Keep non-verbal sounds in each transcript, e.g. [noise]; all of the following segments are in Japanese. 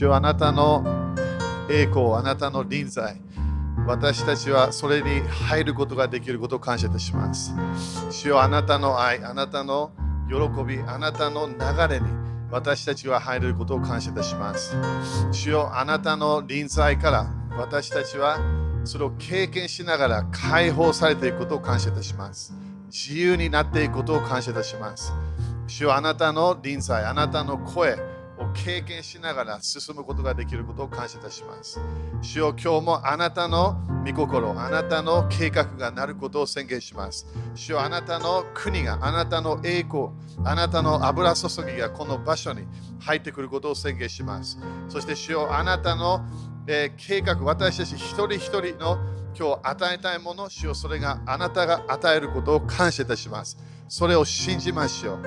主よあなたの栄光、あなたの臨在、私たちはそれに入ることができることを感謝いたします。主よあなたの愛、あなたの喜び、あなたの流れに私たちは入れることを感謝いたします。主よあなたの臨在から私たちはそれを経験しながら解放されていくことを感謝いたします。自由になっていくことを感謝いたします。主よあなたの臨在、あなたの声経験しながら進むことができることを感謝いたします。主よ今日もあなたの御心、あなたの計画がなることを宣言します。主よあなたの国が、あなたの栄光、あなたの油注ぎがこの場所に入ってくることを宣言します。そして主よあなたの、えー計画、私たち一人一人の今日与えたいもの、主よそれがあなたが与えることを感謝いたします。それを信じましょ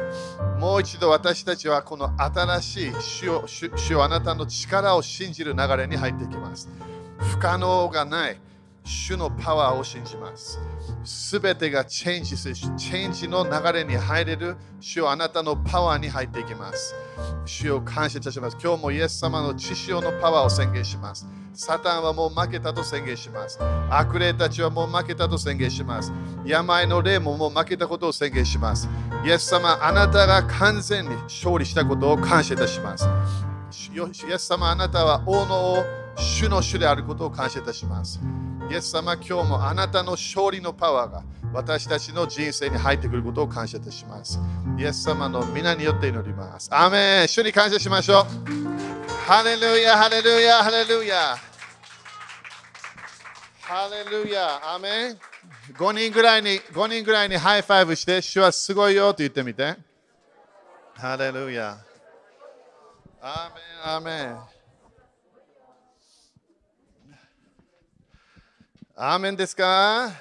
う。もう一度私たちはこの新しい主を主をあなたの力を信じる流れに入っていきます。不可能がない主のパワーを信じます。すべてがチェンジする、チェンジの流れに入れる主をあなたのパワーに入っていきます。主を感謝いたします。今日もイエス様の血潮のパワーを宣言します。サタンはもう負けたと宣言します。悪霊たちはもう負けたと宣言します。病の霊ももう負けたことを宣言します。イエス様、あなたが完全に勝利したことを感謝いたします。よイエス様、あなたは王の王、主の主であることを感謝いたします。イエス様、今日もあなたの勝利のパワーが私たちの人生に入ってくることを感謝いたします。イエス様の皆によって祈ります。アメン主に感謝しましょう。ハレルヤ、ハレルヤ、ハレルヤ。ハレルヤ、アメン5人ぐらいに、5人ぐらいに high five して、主はすごいよと言ってみて。ハレルヤ。アーメン、アメン。アーメンですか？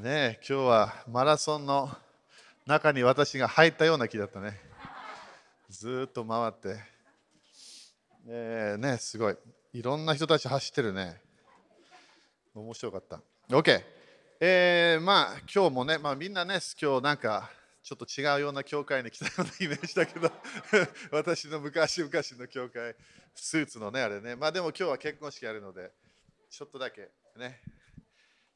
ね、今日はマラソンの中に私が入ったような気だったね。ずっと回って。えー、ねすごい。いろんな人たち走ってるね。面白かった。OK。えー、まあ今日もね、まあ、みんなね、今日なんかちょっと違うような教会に来たようなイメージだけど、[laughs] 私の昔々の教会、スーツのね、あれね。まあでも今日は結婚式あるので、ちょっとだけね、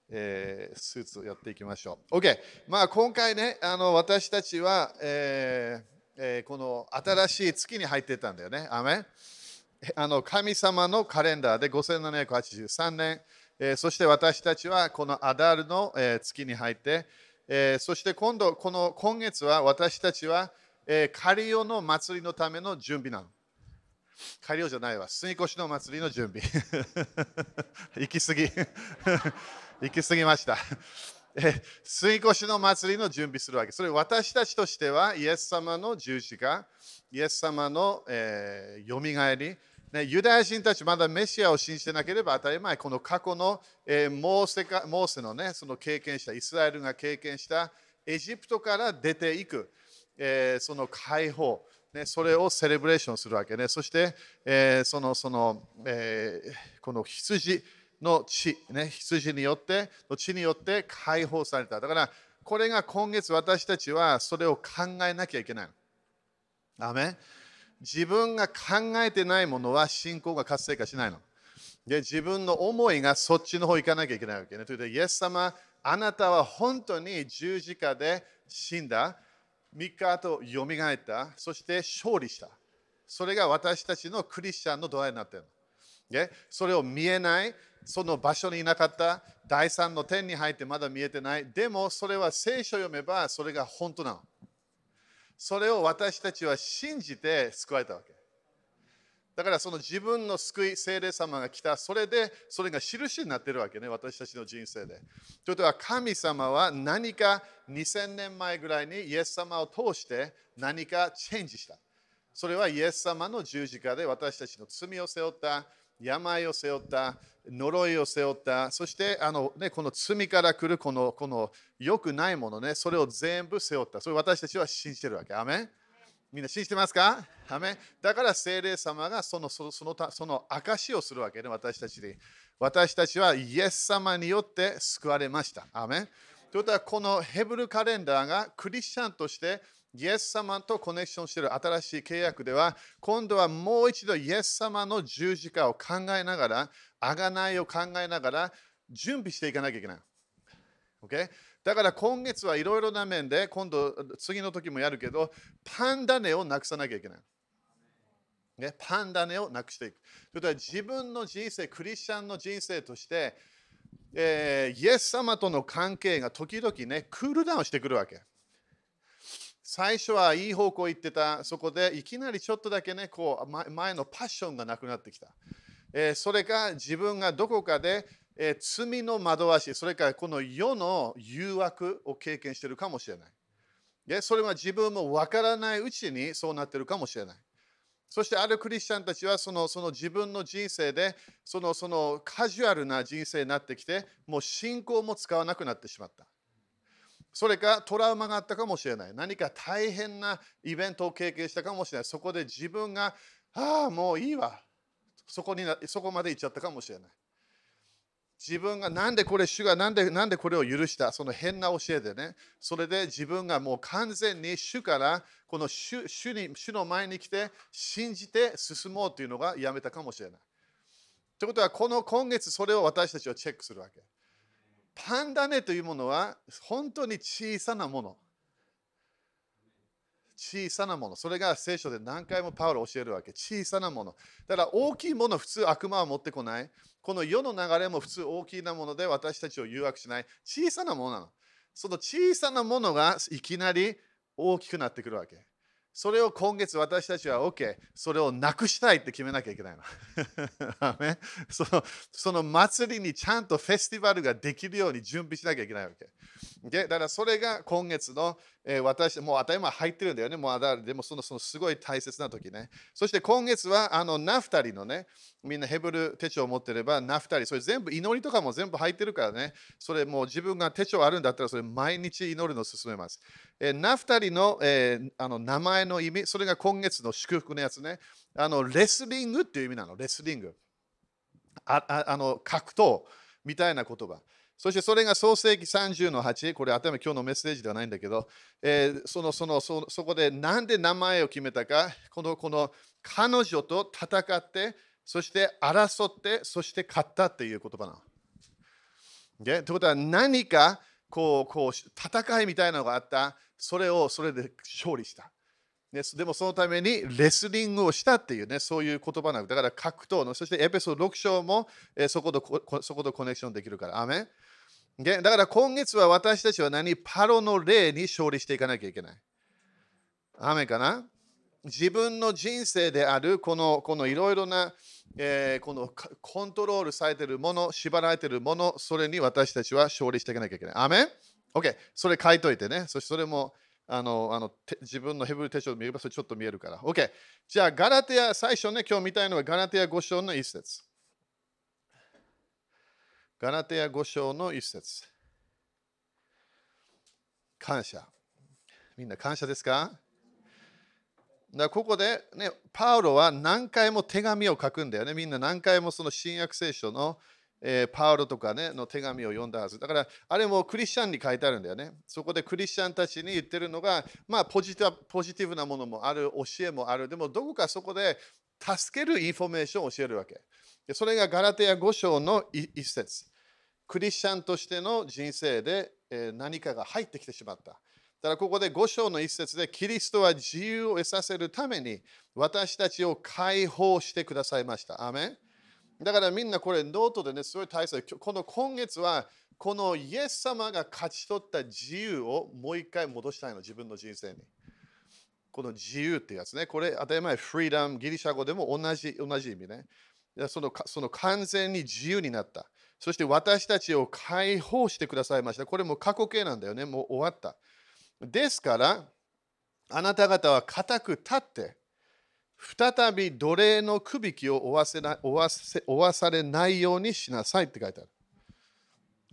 えースーツをやっていきましょう。OK。まあ今回ね、あの私たちは、えーえーこの新しい月に入ってたんだよね。アメあの神様のカレンダーで5783年、えーそして私たちはこのアダールの、えー月に入って、えーそして今度、この今月は私たちは、えーカリオの祭りのための準備なの。カリオじゃないわ、杉越しの祭りの準備。[laughs] 行き過ぎ。[laughs] 行き過ぎました。[laughs] え杉越しの祭りの準備するわけ。それ私たちとしては、イエス様の十字架、イエス様の、えー、よみがえり、ね、ユダヤ人たちまだメシアを信じてなければ当たり前、この過去の、えーモーセかモーセの,、ね、その経験した、イスラエルが経験したエジプトから出ていく、えーその解放、ね、それをセレブレーションするわけね。そして、えーそのその、えーこの羊の血、ね、羊によって、の血によって解放された。だから、これが今月私たちはそれを考えなきゃいけない。アメ自分が考えてないものは信仰が活性化しないの。で自分の思いがそっちの方行かなきゃいけないわけね。ということで、イエス様、あなたは本当に十字架で死んだ、3日後よみがえった、そして勝利した。それが私たちのクリスチャンの度合いになっているの。でそれを見えない、その場所にいなかった、第三の天に入ってまだ見えてない。でもそれは聖書を読めばそれが本当なの。それを私たちは信じて救われたわけ。だからその自分の救い、聖霊様が来た、それでそれが印になってるわけね、私たちの人生で。ということは神様は何か2000年前ぐらいにイエス様を通して何かチェンジした。それはイエス様の十字架で私たちの罪を背負った、病を背負った、呪いを背負った、そしてあの、ね、この罪から来るこのこの良くないものね、それを全部背負った。それ私たちは信じてるわけ。アメンみんな信じてますか？アメだから聖霊様がそのそのそのたその証をするわけね、私たちに。私たちはイエス様によって救われました。アメンということは、このヘブルカレンダーがクリスチャンとしてイエス様とコネクションしている新しい契約では、今度はもう一度イエス様の十字架を考えながら、あがないを考えながら、準備していかなきゃいけない。Okay? だから今月はいろいろな面で、今度、次の時もやるけど、パンダネをなくさなきゃいけない。ね、パンダネをなくしていく。それは自分の人生、クリスチャンの人生として、えー、イエス様との関係が時々ね、クールダウンしてくるわけ。最初はいい方向行ってた、そこでいきなりちょっとだけね、こう前のパッションがなくなってきた。えー、それが自分がどこかで、え、罪の惑わし、それからこの世の誘惑を経験しているかもしれない。でそれは自分も分からないうちにそうなっているかもしれない。そしてあるクリスチャンたちはそのその自分の人生でそのそのカジュアルな人生になってきてもう信仰も使わなくなってしまった。それかトラウマがあったかもしれない。何か大変なイベントを経験したかもしれない。そこで自分が、ああ、もういいわ。そこにそこまで行っちゃったかもしれない。自分がなんでこれ、主がなんでなんでこれを許した、その変な教えでね、それで自分がもう完全に主からこの主主に主の前に来て信じて進もうというのがやめたかもしれない。ということは、この今月それを私たちはチェックするわけ。パンダネというものは本当に小さなもの。小さなもの。それが聖書で何回もパウロ教えるわけ。小さなもの。だから大きいもの普通悪魔は持ってこない。この世の流れも普通大きなもので私たちを誘惑しない。小さなものなの。その小さなものがいきなり大きくなってくるわけ。それを今月私たちは OK、それをなくしたいって決めなきゃいけないの。[laughs] そのその祭りにちゃんとフェスティバルができるように準備しなきゃいけないわけ。でだからそれが今月の、えー、私、もう当たり前入ってるんだよね。もうでもそのそのすごい大切な時ね。そして今月はあのナフタリのね、みんなヘブル手帳を持ってればナフタリ、それ全部祈りとかも全部入ってるからね。それもう自分が手帳あるんだったらそれ毎日祈るのを勧めます。えー、ナフタリの,、えー、あの名前の意味、それが今月の祝福のやつね。あのレスリングっていう意味なの、レスリング。ああの格闘みたいな言葉。そしてそれが創世紀30の8、これ頭今日のメッセージではないんだけど、えー、そのそのそそこでなんで名前を決めたか、このこの彼女と戦って、そして争って、そして勝ったっていう言葉なの。ということは何かこうこう戦いみたいなのがあった、それをそれで勝利した。ね、でもそのためにレスリングをしたっていうね、そういう言葉なの。だから格闘の、そしてエペソード6章も、えー、そことそことコネクションできるから。アメだから今月は私たちは何パロの霊に勝利していかなきゃいけない。アメかな？自分の人生であるこのこのいろいろな、えー、このコントロールされているもの、縛られているもの、それに私たちは勝利していかなきゃいけない。アメ ?OK、それ書いといてね。そしてそれもあのあの自分のヘブル手帳で見ればそれちょっと見えるから。OK。じゃあ、ガラテア、最初ね、今日見たいのはガラテア5章の一節。ガラテア5章の一節。感謝。みんな感謝ですか？だここで、ね、パウロは何回も手紙を書くんだよね。みんな何回もその新約聖書のえー、パウロとか、ね、の手紙を読んだはず。だから、あれもクリスチャンに書いてあるんだよね。そこでクリスチャンたちに言ってるのが、まあ、ポジティブなものもある、教えもある。でも、どこかそこで助けるインフォメーションを教えるわけ。でそれがガラテヤ5章の一節。クリスチャンとしての人生で、何かが入ってきてしまった。だからここで5章の一節で、キリストは自由を得させるために私たちを解放してくださいました。アメンだからみんなこれノートでね、すごい大切。この今月は、このイエス様が勝ち取った自由をもう一回戻したいの、自分の人生に。この自由ってやつね。これ、当たり前、フリーダム、ギリシャ語でも同じ同じ意味ね。そのその完全に自由になった。そして私たちを解放してくださいました。これも過去形なんだよね。もう終わった。ですから、あなた方は固く立って、再び奴隷のくびきを負わせな負わせ負わされないようにしなさいって書いてある。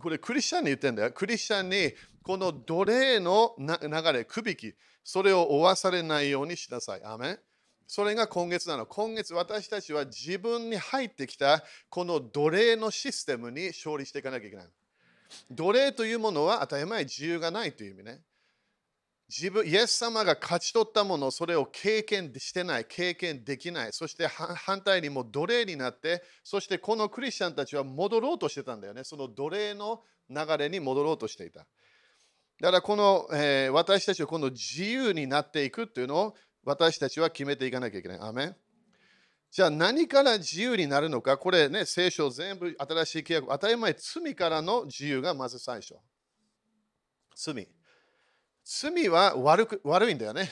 これクリスチャンに言ってるんだよ。クリスチャンにこの奴隷の流れ、くびき、それを負わされないようにしなさい。アメそれが今月なの。今月私たちは自分に入ってきたこの奴隷のシステムに勝利していかなきゃいけない。奴隷というものは当たり前自由がないという意味ね。自分、イエス様が勝ち取ったもの、それを経験してない、経験できない、そして反対にも奴隷になって、そしてこのクリスチャンたちは戻ろうとしてたんだよね。その奴隷の流れに戻ろうとしていた。だからこの、えー、私たちはこの自由になっていくっていうのを私たちは決めていかなきゃいけない。アメじゃあ何から自由になるのか、これね、聖書全部新しい契約、当たり前、罪からの自由がまず最初。罪。罪は悪く悪いんだよね。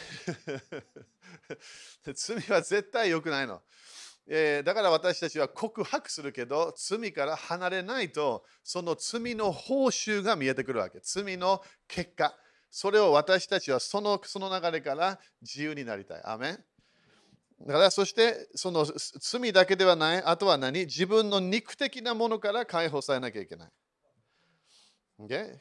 [laughs] 罪は絶対良くないの。えー、だから私たちは告白するけど、罪から離れないと、その罪の報酬が見えてくるわけ。罪の結果。それを私たちはそのその流れから自由になりたい。アメだからそしてその罪だけではない、あとは何？自分の肉的なものから解放されなきゃいけない。Okay?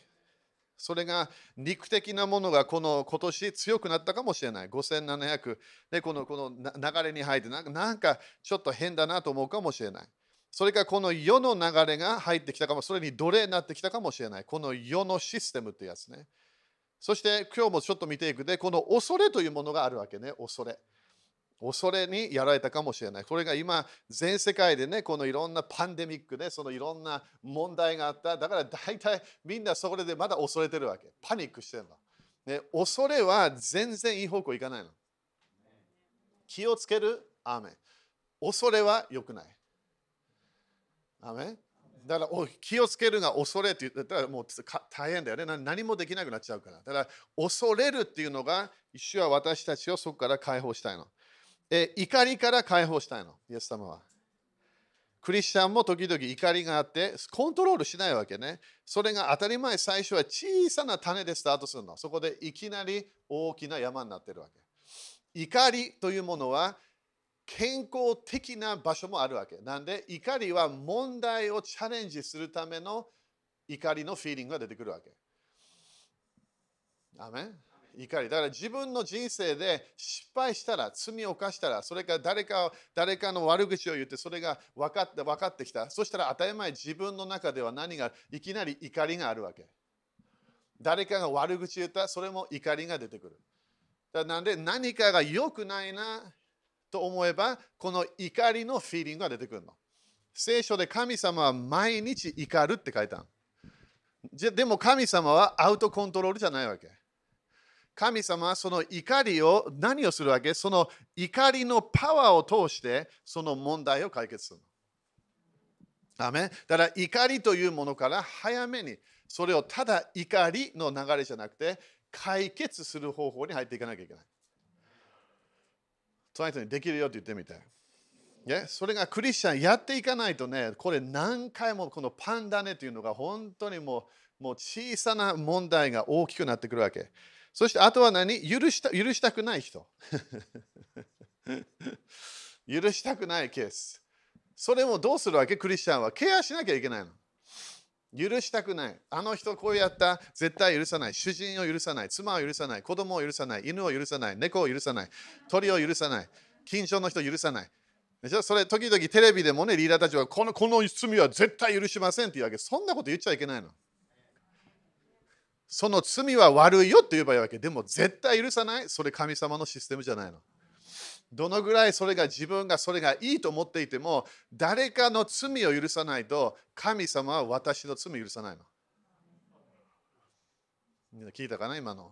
それが肉的なものがこの今年強くなったかもしれない。5700でこのこの流れに入ってなんかちょっと変だなと思うかもしれない。それかこの世の流れが入ってきたかも、それに奴隷になってきたかもしれない。この世のシステムってやつね。そして今日もちょっと見ていくで、この恐れというものがあるわけね、恐れ。恐れにやられたかもしれない。これが今、全世界でね、このいろんなパンデミックで、そのいろんな問題があった。だから大体みんなそれでまだ恐れてるわけ。パニックしてるの。ね、恐れは全然いい方向いかないの。気をつけるアーメン。恐れは良くない。アーメンだから気をつけるが恐れって言ったらもう大変だよね。何もできなくなっちゃうから。だから恐れるっていうのが、一種は私たちをそこから解放したいの。え怒りから解放したいの、イエス様は。クリスチャンも時々怒りがあって、コントロールしないわけね。それが当たり前、最初は小さな種でスタートするの。そこでいきなり大きな山になってるわけ。怒りというものは健康的な場所もあるわけ。なんで、怒りは問題をチャレンジするための怒りのフィーリングが出てくるわけ。アメ怒り。だから自分の人生で失敗したら、罪を犯したら、それか誰か誰かの悪口を言って、それが分かって分かってきた。そしたら当たり前、自分の中では何がいきなり怒りがあるわけ。誰かが悪口言ったら、それも怒りが出てくる。だなんで何かが良くないなと思えば、この怒りのフィーリングが出てくるの。聖書で神様は毎日怒るって書いたじゃでも神様はアウトコントロールじゃないわけ。神様はその怒りを何をするわけ？その怒りのパワーを通してその問題を解決するの。アメだから怒りというものから早めにそれをただ怒りの流れじゃなくて解決する方法に入っていかなきゃいけない。その人にできるよって言ってみて。ね、それがクリスチャンやっていかないとね、これ何回もこのパンダネというのが本当にもうもう小さな問題が大きくなってくるわけ。そしてあとは何？許した許したくない人。[laughs] 許したくないケース。それもどうするわけ？クリスチャンはケアしなきゃいけないの。許したくない。あの人こうやった、絶対許さない。主人を許さない。妻を許さない。子供を許さない。犬を許さない。猫を許さない。鳥を許さない。近所の人を許さない。でそれ時々テレビでもね、リーダーたちはこのこの罪は絶対許しませんって言うわけ。そんなこと言っちゃいけないの。その罪は悪いよって言えばいいわけ。でも絶対許さない。それ神様のシステムじゃないの。どのぐらいそれが自分がそれがいいと思っていても、誰かの罪を許さないと、神様は私の罪を許さないの。みんな聞いたかな今の。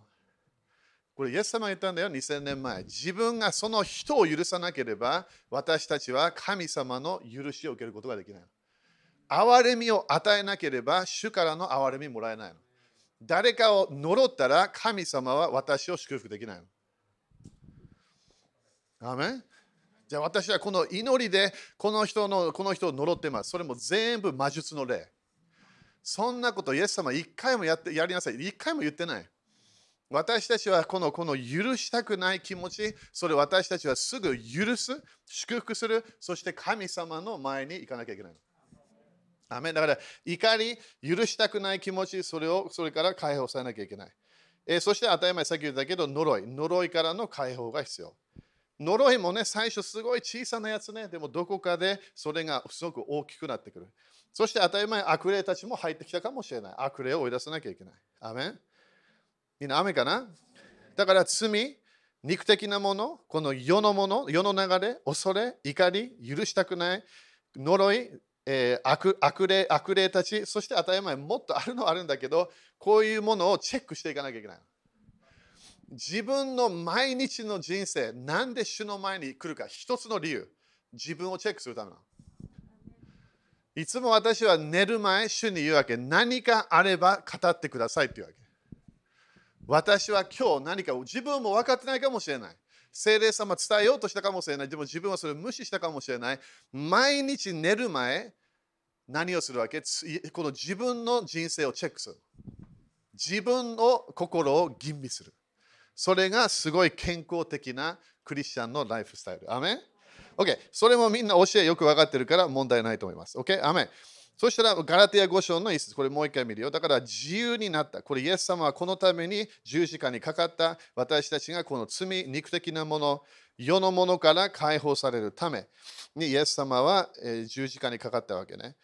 これ、イエス様が言ったんだよ、2000年前。自分がその人を許さなければ、私たちは神様の許しを受けることができない。憐れみを与えなければ、主からの憐れみもらえないの。誰かを呪ったら神様は私を祝福できないの。アメンじゃあ私はこの祈りでこの人のこの人を呪ってます。それも全部魔術の例。そんなことイエス様一回もやってやりなさい。一回も言ってない。私たちはこのこの許したくない気持ち、それ私たちはすぐ許す、祝福する、そして神様の前に行かなきゃいけない。アメだから怒り、許したくない気持ち、それをそれから解放されなきゃいけない。えー、そして当たり前、さっき言ったけど、呪い。呪いからの解放が必要。呪いもね、最初すごい小さなやつね、でもどこかでそれがすごく大きくなってくる。そして当たり前、悪霊たちも入ってきたかもしれない。悪霊を追い出さなきゃいけない。アメンみんな雨かな？だから罪、肉的なもの、この世のもの、世の流れ、恐れ、怒り、許したくない、呪い、えー、悪悪霊悪霊たち、そして当たり前、もっとあるのはあるんだけど、こういうものをチェックしていかなきゃいけない。自分の毎日の人生、なんで主の前に来るか、一つの理由、自分をチェックするためなの。いつも私は寝る前、主に言うわけ、何かあれば語ってくださいって言うわけ。私は今日何かを自分も分かってないかもしれない。精霊様伝えようとしたかもしれない。でも自分はそれを無視したかもしれない。毎日寝る前、何をするわけ？この自分の人生をチェックする。自分の心を吟味する。それがすごい健康的なクリスチャンのライフスタイル。アメン ?OK。それもみんな教えよく分かってるから問題ないと思います。OK? アメン。そしたら、ガラティア5章の一節、これもう一回見るよ。だから自由になった。これ、イエス様はこのために十字架にかかった私たちがこの罪、肉的なもの、世のものから解放されるために、イエス様は十字架にかかったわけね。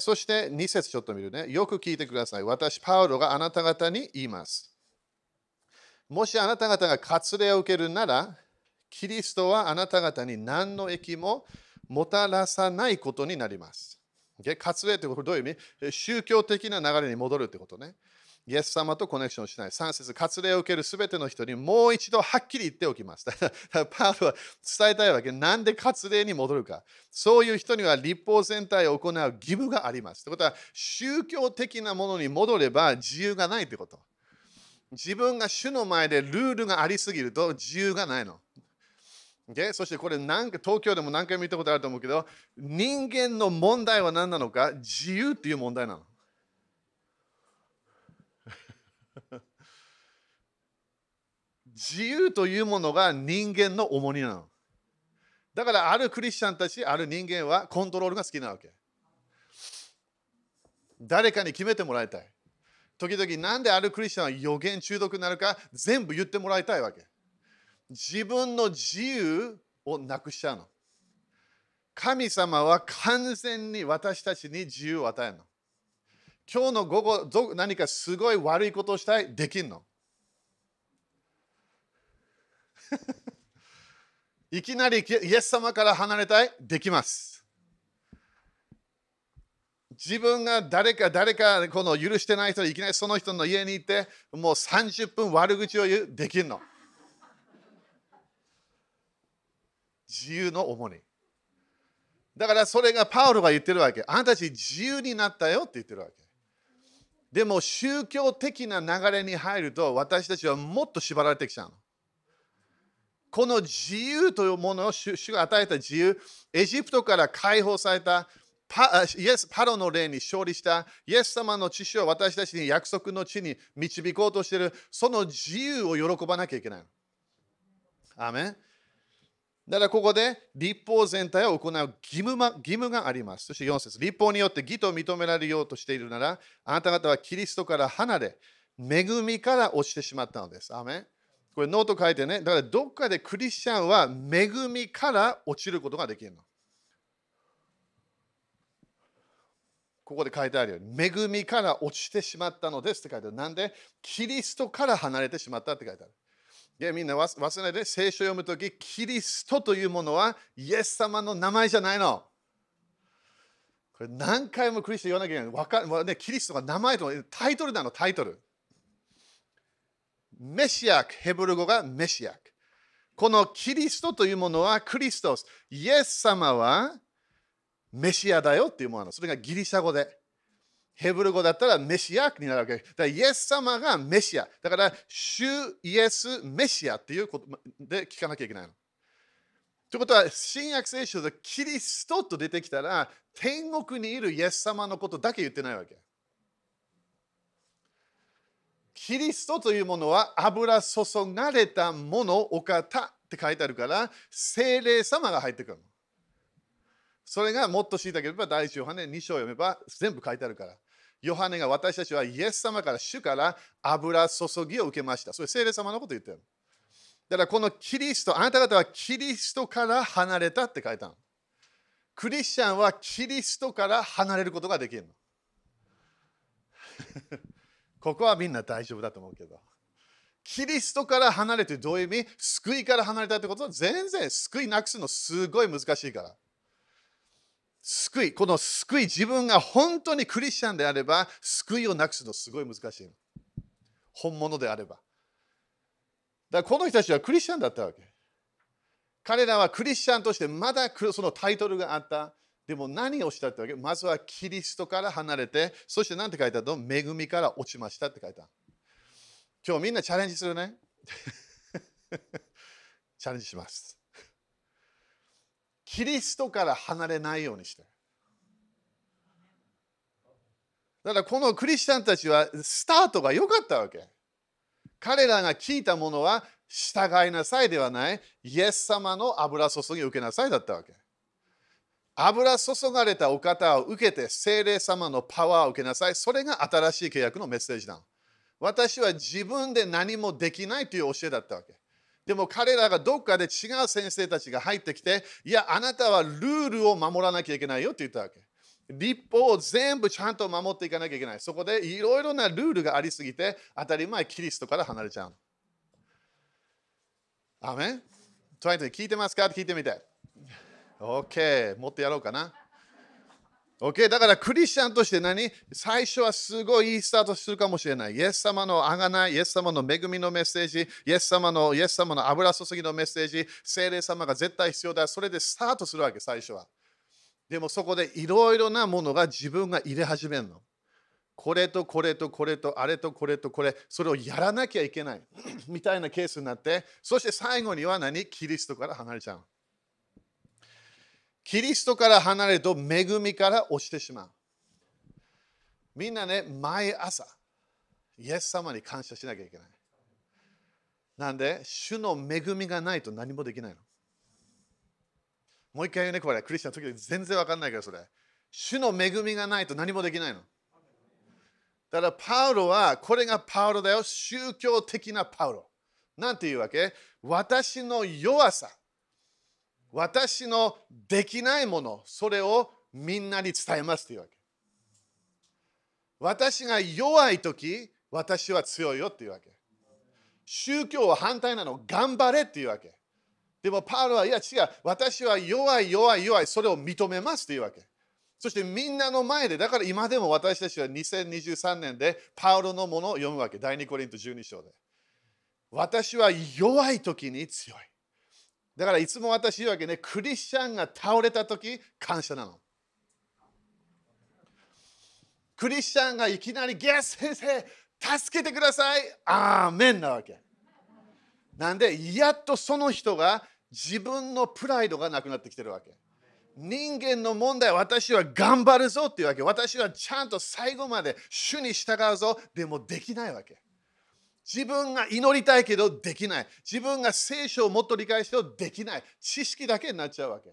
そして2節ちょっと見るね。よく聞いてください。私、パウロがあなた方に言います。もしあなた方が割礼を受けるなら、キリストはあなた方に何の益ももたらさないことになります。割礼ということはどういう意味？宗教的な流れに戻るってことね。イエス様とコネクションしない。3節割礼を受けるすべての人にもう一度はっきり言っておきます。[laughs] パウロは伝えたいわけ。なんで割礼に戻るか。そういう人には立法全体を行う義務があります。ということは、宗教的なものに戻れば自由がないってこと。自分が主の前でルールがありすぎると自由がないの。でそしてこれなんか東京でも何回も見たことあると思うけど人間の問題は何なのか自由っていう問題なの。[laughs] 自由というものが人間の重荷なの。だからあるクリスチャンたち、ある人間はコントロールが好きなわけ。誰かに決めてもらいたい。時々なんであるクリスチャンは予言中毒になるか全部言ってもらいたいわけ。自分の自由をなくしちゃうの。神様は完全に私たちに自由を与えるの。今日の午後、何かすごい悪いことをしたい、できんの。[laughs] いきなりイエス様から離れたい、できます。自分が誰か誰かこの許してない人いきなりその人の家に行ってもう30分悪口を言うできるの。自由の主に。だからそれがパウロが言ってるわけ。あなたたち自由になったよって言ってるわけ。でも宗教的な流れに入ると私たちはもっと縛られてきちゃうの。この自由というものを主が与えた自由、エジプトから解放されたパイエスパロの霊に勝利したイエス様の父を私たちに約束の地に導こうとしているその自由を喜ばなきゃいけない。アメンだからここで律法全体を行う義務義務があります。そして4節律法によって義と認められようとしているなら、あなた方はキリストから離れ、恵みから落ちてしまったのです。アメンこれノート書いてね。だからどっかでクリスチャンは恵みから落ちることができるの。ここで書いてあるように、恵みから落ちてしまったのですって書いてある。なんで？キリストから離れてしまったって書いてある。でみんな忘れて聖書を読むとき、キリストというものはイエス様の名前じゃないの。これ何回もクリスト言わなきゃいけない。かね、キリストが名前とタイトルなの、タイトル。メシアク、ヘブル語がメシアク。このキリストというものはクリストス。イエス様はメシアだよっていうものなの。それがギリシャ語で。ヘブル語だったらメシアになるわけ。だからイエス様がメシア。だから、主イエスメシアっていうことで聞かなきゃいけないの。ということは、新約聖書でキリストと出てきたら、天国にいるイエス様のことだけ言ってないわけ。キリストというものは油注がれたもの、お方って書いてあるから、精霊様が入ってくるの。それがもっと知りたければ、第一ヨハネ2章を読めば全部書いてあるから。ヨハネが私たちはイエス様から主から油注ぎを受けました。それ聖霊様のこと言ってる。だからこのキリスト、あなた方はキリストから離れたって書いたの。クリスチャンはキリストから離れることができるの。[laughs] ここはみんな大丈夫だと思うけど。キリストから離れてどういう意味？救いから離れたってことは全然救いなくすのすごい難しいから。救い、この救い、自分が本当にクリスチャンであれば、救いをなくすのすごい難しい本物であれば。だからこの人たちはクリスチャンだったわけ。彼らはクリスチャンとしてまだそのタイトルがあった。でも何をしたってわけ？まずはキリストから離れて、そして何て書いてあるの？恵みから落ちましたって書いてある。今日みんなチャレンジするね。[laughs] チャレンジします。キリストから離れないようにして。だからこのクリスチャンたちはスタートが良かったわけ。彼らが聞いたものは従いなさいではない、イエス様の油注ぎを受けなさいだったわけ。油注がれたお方を受けて精霊様のパワーを受けなさい。それが新しい契約のメッセージだ。私は自分で何もできないという教えだったわけ。でも彼らがどっかで違う先生たちが入ってきて、いや、あなたはルールを守らなきゃいけないよって言ったわけ。立法を全部ちゃんと守っていかなきゃいけない。そこでいろいろなルールがありすぎて、当たり前キリストから離れちゃう。アメン？トライト聞いてますか？って聞いてみて。OK、もっとやろうかな。OK、だからクリスチャンとして何？最初はすごいいいスタートするかもしれない。イエス様のあがない、イエス様の恵みのメッセージ、イエス様のイエス様の油注ぎのメッセージ、精霊様が絶対必要だ。それでスタートするわけ、最初は。でもそこでいろいろなものが自分が入れ始めるの。これとこれとこれとあれとこれとこれ、それをやらなきゃいけないみたいなケースになって、そして最後には何？キリストから離れちゃう。キリストから離れると恵みから落ちてしまう。みんなね、毎朝、イエス様に感謝しなきゃいけない。なんで、主の恵みがないと何もできないの。もう一回言うね、これ。クリスチャンの時で全然わかんないから、それ。主の恵みがないと何もできないの。だから、パウロは、これがパウロだよ。宗教的なパウロ。なんていうわけ？私の弱さ、私のできないもの、それをみんなに伝えますというわけ。私が弱い時、私は強いよっていうわけ。宗教は反対なの。頑張れっていうわけ。でもパウロはいや違う、私は弱い弱い弱い、それを認めますというわけ。そしてみんなの前で、だから今でも私たちは2023年でパウロのものを読むわけ。第2コリント12章で。私は弱い時に強い。だからいつも私言うわけね、クリスチャンが倒れた時、感謝なの。クリスチャンがいきなり、ゲス先生、助けてください。アーメンなわけ。なんで、やっとその人が自分のプライドがなくなってきてるわけ。人間の問題私は頑張るぞっていうわけ。私はちゃんと最後まで主に従うぞ。でもできないわけ。自分が祈りたいけどできない。自分が聖書をもっと理解してもできない。知識だけになっちゃうわけ。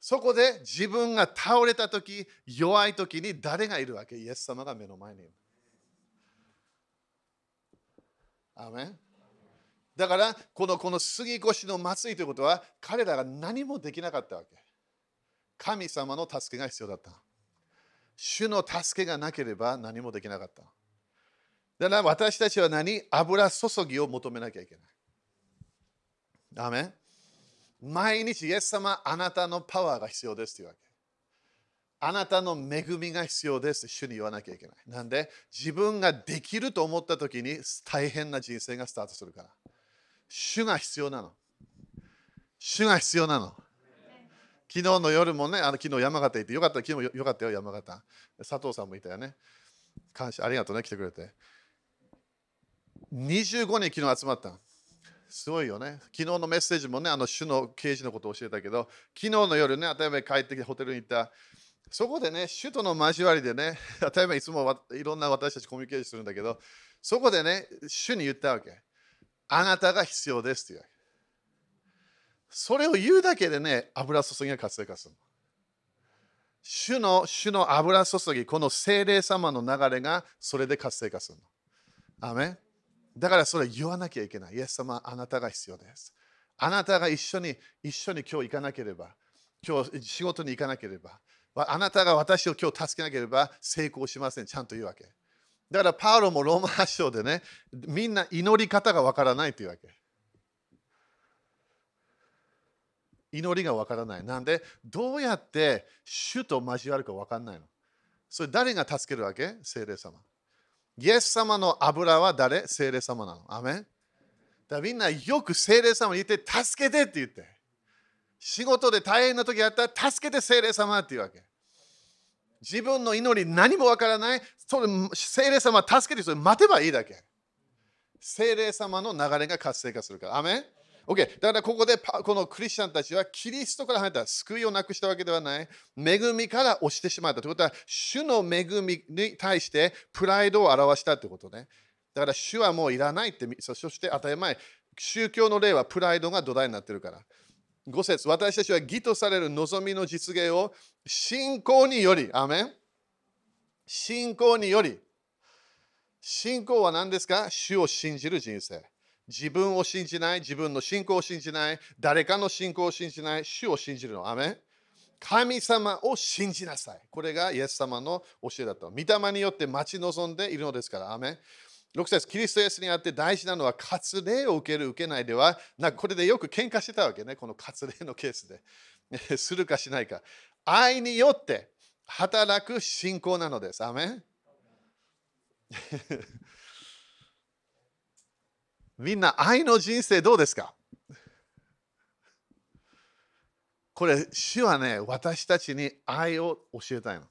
そこで自分が倒れた時、弱い時に誰がいるわけ？イエス様が目の前にいる。アメン？だからこのこの杉越の祭りということは彼らが何もできなかったわけ。神様の助けが必要だった。主の助けがなければ何もできなかった。だから私たちは何？油注ぎを求めなきゃいけない。ダメ毎日、イエス様、あなたのパワーが必要ですというわけ。あなたの恵みが必要です主に言わなきゃいけない。なんで、自分ができると思った時に大変な人生がスタートするから。主が必要なの。主が必要なの。昨日の夜もね、あの昨日山形行ってよかった、昨日よかったよ、山形。佐藤さんもいたよね。感謝、ありがとうね、来てくれて。25人昨日集まった。すごいよね。昨日のメッセージもね、あの主の刑事のことを教えたけど、昨日の夜ね、例えば帰ってきてホテルに行った。そこでね、首都の交わりでね、例えばいつもいろんな私たちコミュニケーションするんだけど、そこでね、主に言ったわけ。あなたが必要ですって言うわけそれを言うだけでね、油注ぎが活性化する主の主の油注ぎ、この精霊様の流れがそれで活性化するの。アメだからそれ言わなきゃいけない。イエス様、あなたが必要です。あなたが一緒に一緒に今日行かなければ、今日仕事に行かなければ、あなたが私を今日助けなければ成功しません。ちゃんと言うわけ。だからパウロもローマ発祥でね、みんな祈り方がわからないというわけ。祈りがわからない。なんで、どうやって主と交わるかわかんないの。それ誰が助けるわけ？聖霊様。イエス様の油は誰？精霊様なの？アメン？だみんなよく精霊様に言って、助けてって言って。仕事で大変な時あったら、助けて聖霊様って言うわけ。自分の祈り何もわからない。それ聖霊様助けてそれ待てばいいだけ。聖霊様の流れが活性化するから。アメン？OK。だからここでこのクリスチャンたちはキリストから入った救いをなくしたわけではない。恵みから押してしまったということは、主の恵みに対してプライドを表したということね。だから主はもういらないって、そして当たり前、宗教の例はプライドが土台になってるから。5節私たちは義とされる望みの実現を信仰により、アメン信仰により、信仰は何ですか？主を信じる人生。自分を信じない、自分の信仰を信じない、誰かの信仰を信じない、主を信じるの。アメン神様を信じなさい。これがイエス様の教えだと。御霊によって待ち望んでいるのですから。アメン6節キリストイエスにあって大事なのは割礼を受ける受けないではなこれでよく喧嘩してたわけねこの割礼のケースで [laughs] するかしないか愛によって働く信仰なのですアメンみんな愛の人生どうですか？これ主はね私たちに愛を教えたいの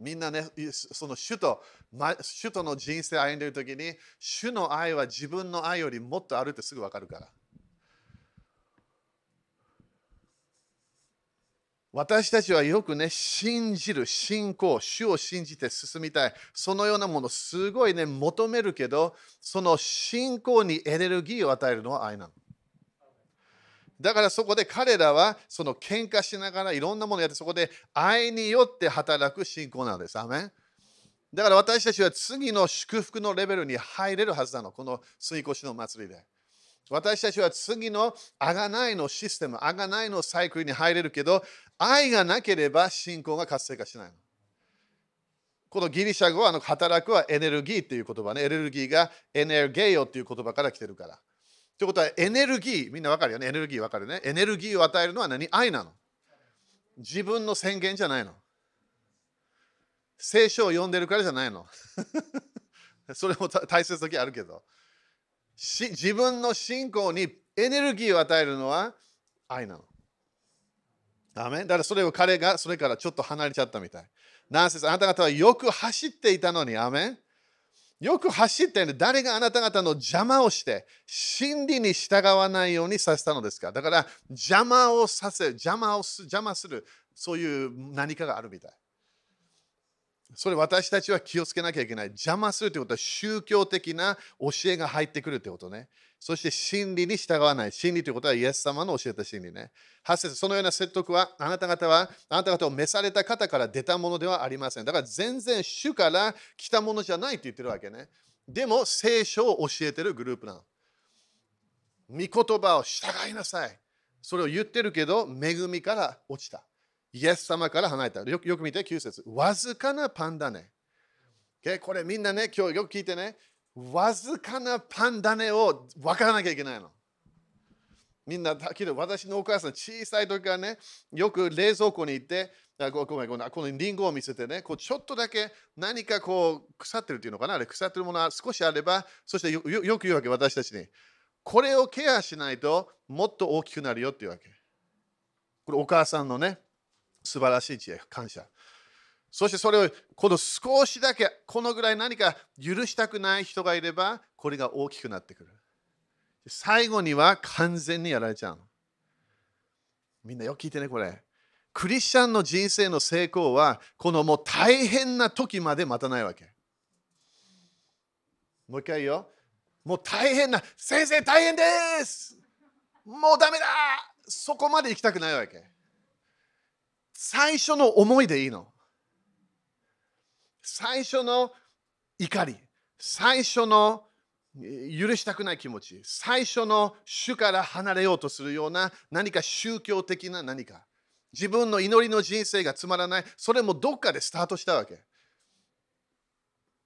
みんなね、その主と、主との人生を歩んでいるときに、主の愛は自分の愛よりもっとあるってすぐ分かるから。私たちはよくね、信じる、信仰、主を信じて進みたい、そのようなもの、すごいね、求めるけど、その信仰にエネルギーを与えるのは愛なの。だからそこで彼らはその喧嘩しながらいろんなものをやってそこで愛によって働く信仰なんです。アメンだから私たちは次の祝福のレベルに入れるはずなの。この水越の祭りで。私たちは次のあがないのシステム、あがないのサイクルに入れるけど、愛がなければ信仰が活性化しないの。このギリシャ語はあの働くはエネルギーっていう言葉ね。エネルギーがエネルゲイオっていう言葉から来てるから。ということはエネルギー、みんなわかるよね。エネルギーわかるね。エネルギーを与えるのは何？愛なの。自分の宣言じゃないの。聖書を読んでるからじゃないの。[laughs] それも大切な時あるけど。自分の信仰にエネルギーを与えるのは愛なの。ダメ？だからそれを彼がそれからちょっと離れちゃったみたい。なんせあなた方はよく走っていたのに、アメン？よく走ってる。誰があなた方の邪魔をして真理に従わないようにさせたのですか？だから邪魔をさせ邪魔をす邪魔するそういう何かがあるみたい。それ私たちは気をつけなきゃいけない邪魔するということは宗教的な教えが入ってくるということねそして真理に従わない。真理ということはイエス様の教えた真理ね。8節そのような説得はあなた方はあなた方を召された方から出たものではありません。だから全然主から来たものじゃないと言ってるわけね。でも聖書を教えてるグループなの。御言葉を従いなさい。それを言ってるけど、恵みから落ちた。イエス様から離れた。よくよく見て、9節わずかなパンだね。これみんなね、今日よく聞いてね。わずかなパン種を分からなきゃいけないの。みんな、私のお母さん、小さい時からね、よく冷蔵庫に行って、ごめんごめんこのリンゴを見せてね、こうちょっとだけ何かこう腐ってるっていうのかな、あれ腐ってるものは少しあれば、そしてよく言うわけ、私たちに。これをケアしないともっと大きくなるよっていうわけ。これお母さんのね、素晴らしい知恵、感謝。そしてそれをこの少しだけこのぐらい何か許したくない人がいればこれが大きくなってくる。最後には完全にやられちゃうの。みんなよく聞いてねこれ。クリスチャンの人生の成功はこのもう大変な時まで待たないわけ。もう一回言うよ。もう大変な、先生大変ですもうダメだそこまで行きたくないわけ。最初の思いでいいの。最初の怒り、最初の許したくない気持ち、最初の主から離れようとするような何か宗教的な何か、自分の祈りの人生がつまらない、それもどっかでスタートしたわけ。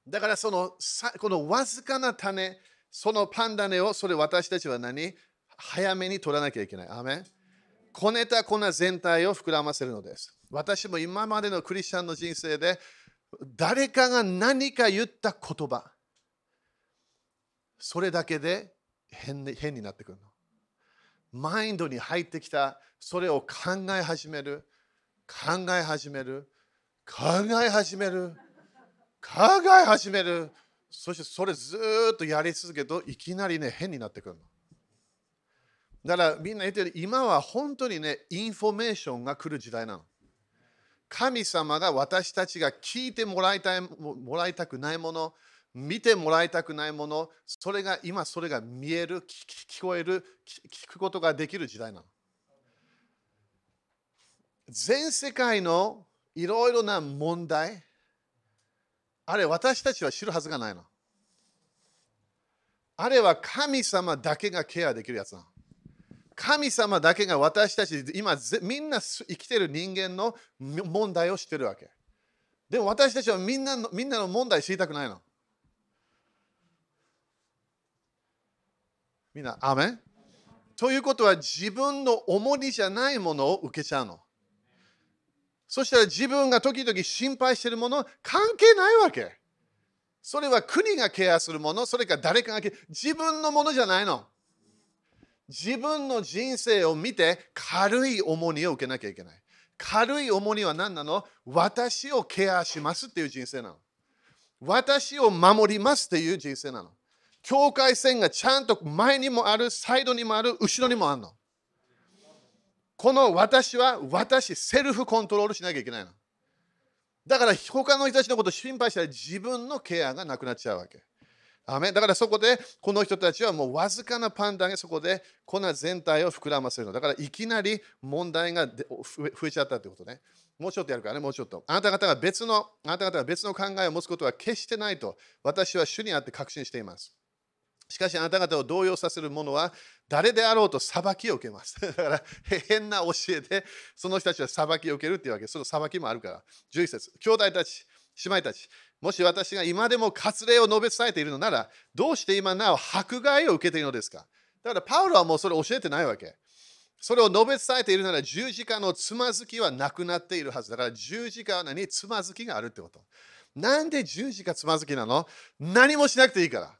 だからそのさこのわずかな種、そのパン種をそれ私たちは何？早めに取らなきゃいけない。アメンこねた粉全体を膨らませるのです。私も今までのクリスチャンの人生で誰かが何か言った言葉、それだけで変変になってくるの。マインドに入ってきた、それを考え始める、考え始める、考え始める、考え始める。そしてそれずっとやり続けるといきなりね変になってくるの。だからみんな言ってる今は本当にねインフォメーションが来る時代なの。神様が私たちが聞いてもらいたいもらいたくないもの、見てもらいたくないもの、それが今それが見える、聞こえる、聞くことができる時代なの。全世界のいろいろな問題、あれ私たちは知るはずがないの。あれは神様だけがケアできるやつなの。神様だけが私たち、今みんな生きてる人間の問題を知ってるわけ。でも私たちはみんなのみんなの問題知りたくないの。みんな、アメン？ということは自分の重荷じゃないものを受けちゃうの。そしたら自分が時々心配しているもの関係ないわけ。それは国がケアするもの、それか誰かが自分のものじゃないの。自分の人生を見て軽い重荷を受けなきゃいけない。軽い重荷は何なの？私をケアしますっていう人生なの。私を守りますっていう人生なの。境界線がちゃんと前にもある、サイドにもある、後ろにもあるの。この私は私、セルフコントロールしなきゃいけないの。だから他の人たちのことを心配したら自分のケアがなくなっちゃうわけ。アメだからそこでこの人たちはもうわずかなパンダがそこで粉全体を膨らませるの。だからいきなり問題が増えちゃったってことね。もうちょっとやるからね、もうちょっと。あなた方が別の、あなた方が別の考えを持つことは決してないと私は主にあって確信しています。しかしあなた方を動揺させる者は誰であろうと裁きを受けます。[laughs] だから変な教えでその人たちは裁きを受けるっていうわけ。その裁きもあるから。11節兄弟たち、姉妹たち、もし私が今でも割礼を述べ伝えているのなら、どうして今なお迫害を受けているのですか？だからパウロはもうそれを教えてないわけ。それを述べ伝えているなら十字架のつまずきはなくなっているはずだから十字架は何つまずきがあるってこと。なんで十字架つまずきなの？何もしなくていいから。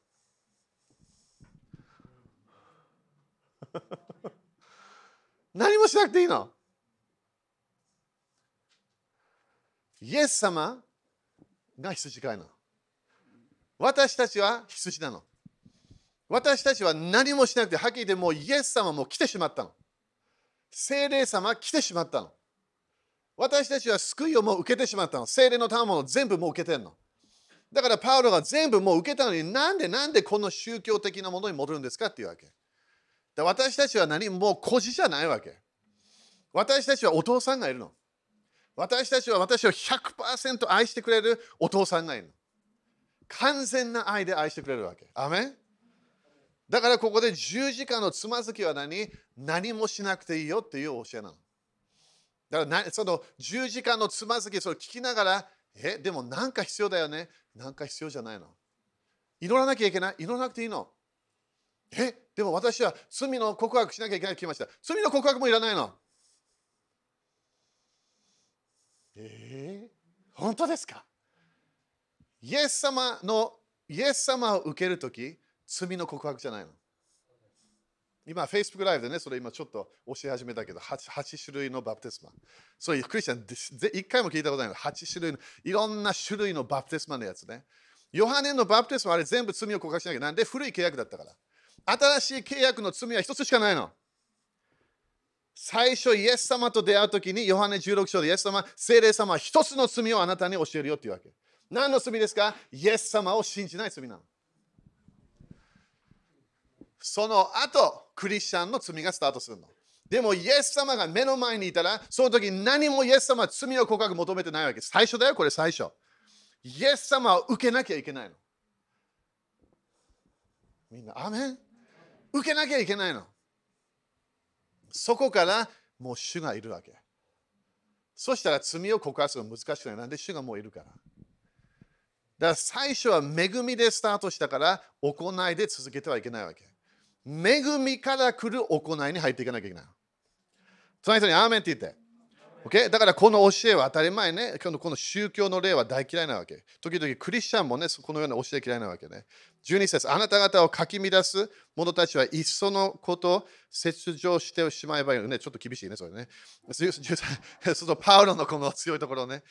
[laughs] 何もしなくていいの？イエス様が羊飼いなの。私たちは羊なの。私たちは何もしなくて、はっきり言ってもうイエス様も来てしまったの。精霊様来てしまったの。私たちは救いをもう受けてしまったの。精霊の賜物を全部もう受けてんの。だからパウロが全部もう受けたのになんでなんでこの宗教的なものに戻るんですかっていうわけ。で私たちは何もう孤児じゃないわけ。私たちはお父さんがいるの。私たちは私を100%愛してくれるお父さんがいるの。完全な愛で愛してくれるわけ。アメだからここで十字架のつまずきは何？何もしなくていいよっていう教えなの。だからその十字架のつまずき、それを聞きながら、え、でも何か必要だよね？何か必要じゃないの？祈らなきゃいけない？祈らなくていいの？え、でも私は罪の告白しなきゃいけないと聞きました。罪の告白もいらないの。えー、本当ですか？イエス様のイエス様を受けるとき、罪の告白じゃないの。今、Facebook ライブでね、それ今ちょっと教え始めたけど8、8種類のバプテスマ。そういうクリスチャン、一回も聞いたことないの。8種類の、いろんな種類のバプテスマのやつね。ヨハネのバプテスマあれ全部罪を告白しなきゃなんで古い契約だったから。新しい契約の罪は一つしかないの。最初、イエス様と出会うときに、ヨハネ16章でイエス様、聖霊様は一つの罪をあなたに教えるよっていうわけ。何の罪ですか？イエス様を信じない罪なの。その後、クリスチャンの罪がスタートするの。でも、イエス様が目の前にいたら、その時何もイエス様は罪の告白求めてないわけ。最初だよ、これ最初。イエス様を受けなきゃいけないの。みんな、アメン？受けなきゃいけないの。そこからもう主がいるわけ。そしたら罪を告発するのは難しくない。なんで主がもういるから。だから最初は恵みでスタートしたから行いで続けてはいけないわけ。恵みから来る行いに入っていかなきゃいけない。その人にアーメンって言って。Okay? だからこの教えは当たり前ね。このこの宗教の例は大嫌いなわけ。時々クリスチャンもね、このような教え嫌いなわけね。12節あなた方をかき乱す者たちはいっそのこと切除してしまえばいいね。ちょっと厳しいね、それね。[laughs] そのパウロのこの強いところね。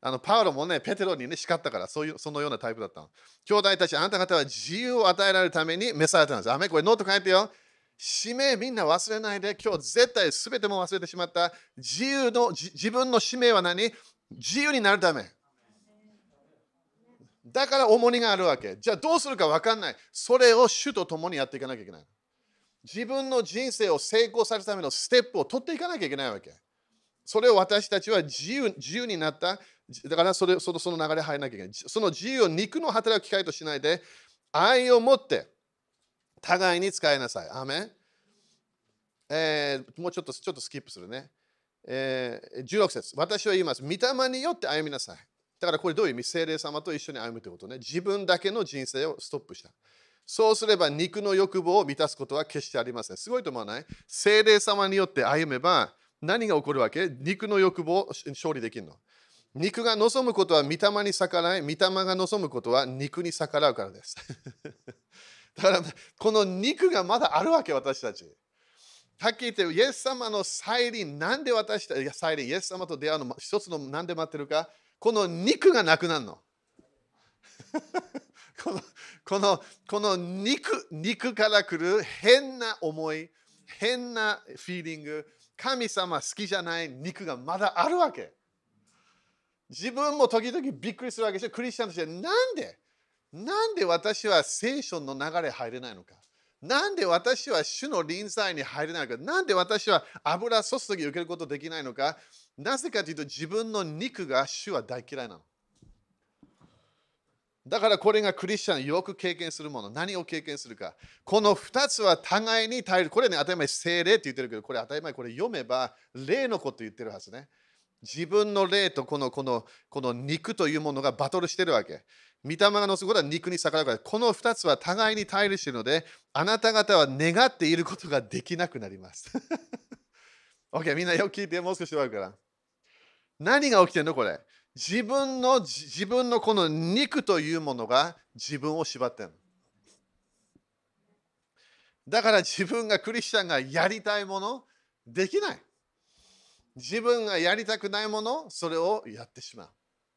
あのパウロもね、ペテロにね、叱ったから、そういうそのようなタイプだったの。兄弟たち、あなた方は自由を与えられるために召されたんです。アーメンこれノート書いてよ。使命みんな忘れないで、今日絶対全ても忘れてしまった自由の自分の使命は何？自由になるため。だから重荷があるわけ。じゃあどうするか分かんない。それを主と共にやっていかなきゃいけない。自分の人生を成功させるためのステップを取っていかなきゃいけないわけ。それを私たちは自由自由になった。だからそれそのその流れ入らなきゃいけない。その自由を肉の働く機会としないで、愛を持って互いに使いなさい。アメえー、もうちょっとちょっとスキップするね。えー、16節私は言います。御霊によって歩みなさい。だからこれどういう意味精霊様と一緒に歩むということね。自分だけの人生をストップした。そうすれば肉の欲望を満たすことは決してありません。すごいと思わない？精霊様によって歩めば何が起こるわけ？肉の欲望を勝利できるの。肉が望むことは御霊に逆らい、御霊が望むことは肉に逆らうからです。[laughs] だから、この肉がまだあるわけ、私たち。はっきり言って、イエス様の再臨、なんで私たち、再臨、イエス様と出会うの、一つのなんで待ってるか、この肉がなくなるの。[laughs] このこのこの肉肉から来る変な思い、変なフィーリング、神様好きじゃない肉がまだあるわけ。自分も時々びっくりするわけですよ。クリスチャンとしてなんでなんで私は聖書の流れ入れないのかなんで私は主の臨在に入れないのかなんで私は油注ぎ受けることできないのかなぜかというと自分の肉が主は大嫌いなの。だからこれがクリスチャンよく経験するもの。何を経験するか。この2つは互いに耐える。これね、当たり前、精霊って言ってるけど、これ当たり前、これ読めば、霊のこと言ってるはずね。自分の霊とこのこのこの肉というものがバトルしてるわけ。御霊が乗すことは肉に逆らうから、この2つは互いに対立しているので、あなた方は願っていることができなくなります。[laughs] OK、みんなよく聞いて、もう少し終わるから。何が起きてるのこれ？自分の自分のこの肉というものが自分を縛ってるだから自分がクリスチャンがやりたいものできない。自分がやりたくないもの、それをやってしまう。